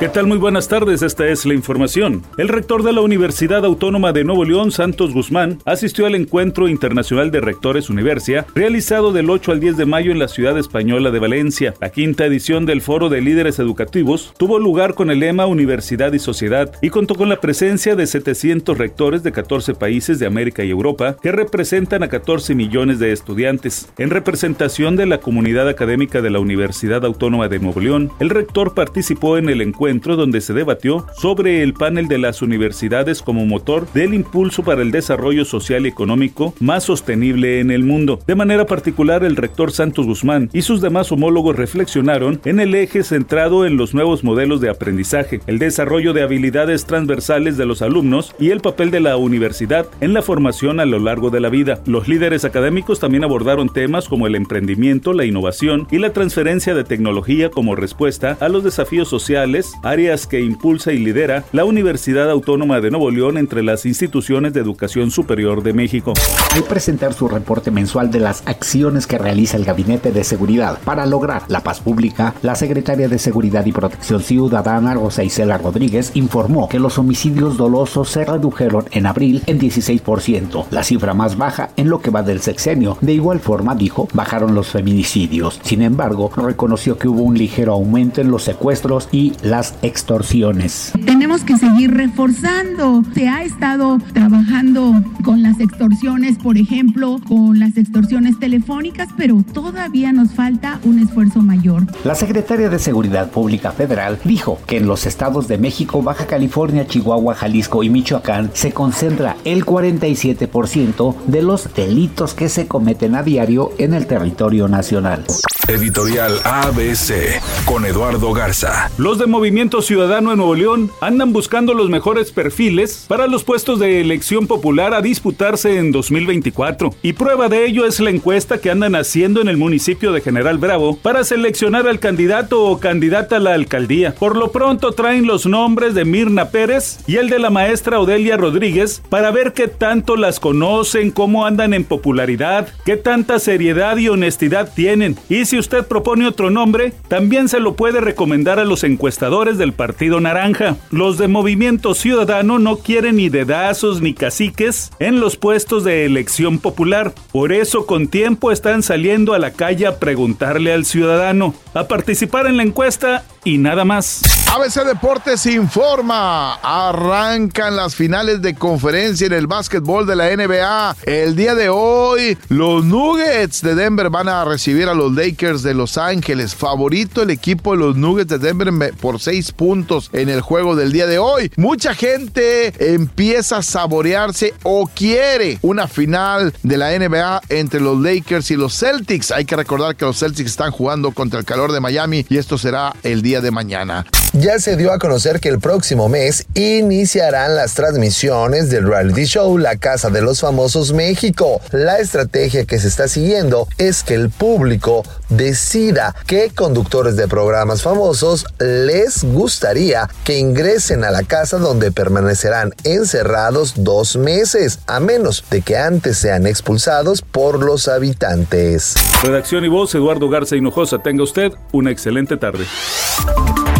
¿Qué tal? Muy buenas tardes, esta es la información. El rector de la Universidad Autónoma de Nuevo León, Santos Guzmán, asistió al Encuentro Internacional de Rectores Universia, realizado del 8 al 10 de mayo en la ciudad española de Valencia. La quinta edición del Foro de Líderes Educativos tuvo lugar con el lema Universidad y Sociedad y contó con la presencia de 700 rectores de 14 países de América y Europa que representan a 14 millones de estudiantes. En representación de la comunidad académica de la Universidad Autónoma de Nuevo León, el rector participó en el encuentro donde se debatió sobre el panel de las universidades como motor del impulso para el desarrollo social y económico más sostenible en el mundo. De manera particular, el rector Santos Guzmán y sus demás homólogos reflexionaron en el eje centrado en los nuevos modelos de aprendizaje, el desarrollo de habilidades transversales de los alumnos y el papel de la universidad en la formación a lo largo de la vida. Los líderes académicos también abordaron temas como el emprendimiento, la innovación y la transferencia de tecnología como respuesta a los desafíos sociales, áreas que impulsa y lidera la Universidad Autónoma de Nuevo León entre las instituciones de educación superior de México. Al presentar su reporte mensual de las acciones que realiza el Gabinete de Seguridad para lograr la paz pública, la secretaria de Seguridad y Protección Ciudadana, Rosa Isela Rodríguez, informó que los homicidios dolosos se redujeron en abril en 16%, la cifra más baja en lo que va del sexenio. De igual forma, dijo, bajaron los feminicidios. Sin embargo, reconoció que hubo un ligero aumento en los secuestros y las extorsiones. Tenemos que seguir reforzando. Se ha estado trabajando con las extorsiones, por ejemplo, con las extorsiones telefónicas, pero todavía nos falta un esfuerzo mayor. La secretaria de Seguridad Pública Federal dijo que en los estados de México, Baja California, Chihuahua, Jalisco y Michoacán se concentra el 47% de los delitos que se cometen a diario en el territorio nacional. Editorial ABC con Eduardo Garza. Los de Movimiento Ciudadano en Nuevo León andan buscando los mejores perfiles para los puestos de elección popular a disputarse en 2024. Y prueba de ello es la encuesta que andan haciendo en el municipio de General Bravo para seleccionar al candidato o candidata a la alcaldía. Por lo pronto traen los nombres de Mirna Pérez y el de la maestra Odelia Rodríguez para ver qué tanto las conocen, cómo andan en popularidad, qué tanta seriedad y honestidad tienen. Y si usted propone otro nombre, también se lo puede recomendar a los encuestadores del Partido Naranja. Los de Movimiento Ciudadano no quieren ni dedazos ni caciques en los puestos de elección popular. Por eso con tiempo están saliendo a la calle a preguntarle al ciudadano, a participar en la encuesta y nada más. ABC Deportes informa. Arrancan las finales de conferencia en el básquetbol de la NBA. El día de hoy, los Nuggets de Denver van a recibir a los Lakers de Los Ángeles. Favorito el equipo de los Nuggets de Denver por seis puntos en el juego del día de hoy. Mucha gente empieza a saborearse o quiere una final de la NBA entre los Lakers y los Celtics. Hay que recordar que los Celtics están jugando contra el calor de Miami y esto será el día de mañana. Ya se dio a conocer que el próximo mes iniciarán las transmisiones del reality show La Casa de los Famosos México. La estrategia que se está siguiendo es que el público decida qué conductores de programas famosos les gustaría que ingresen a la casa donde permanecerán encerrados dos meses, a menos de que antes sean expulsados por los habitantes. Redacción y voz, Eduardo Garza Hinojosa. Tenga usted una excelente tarde.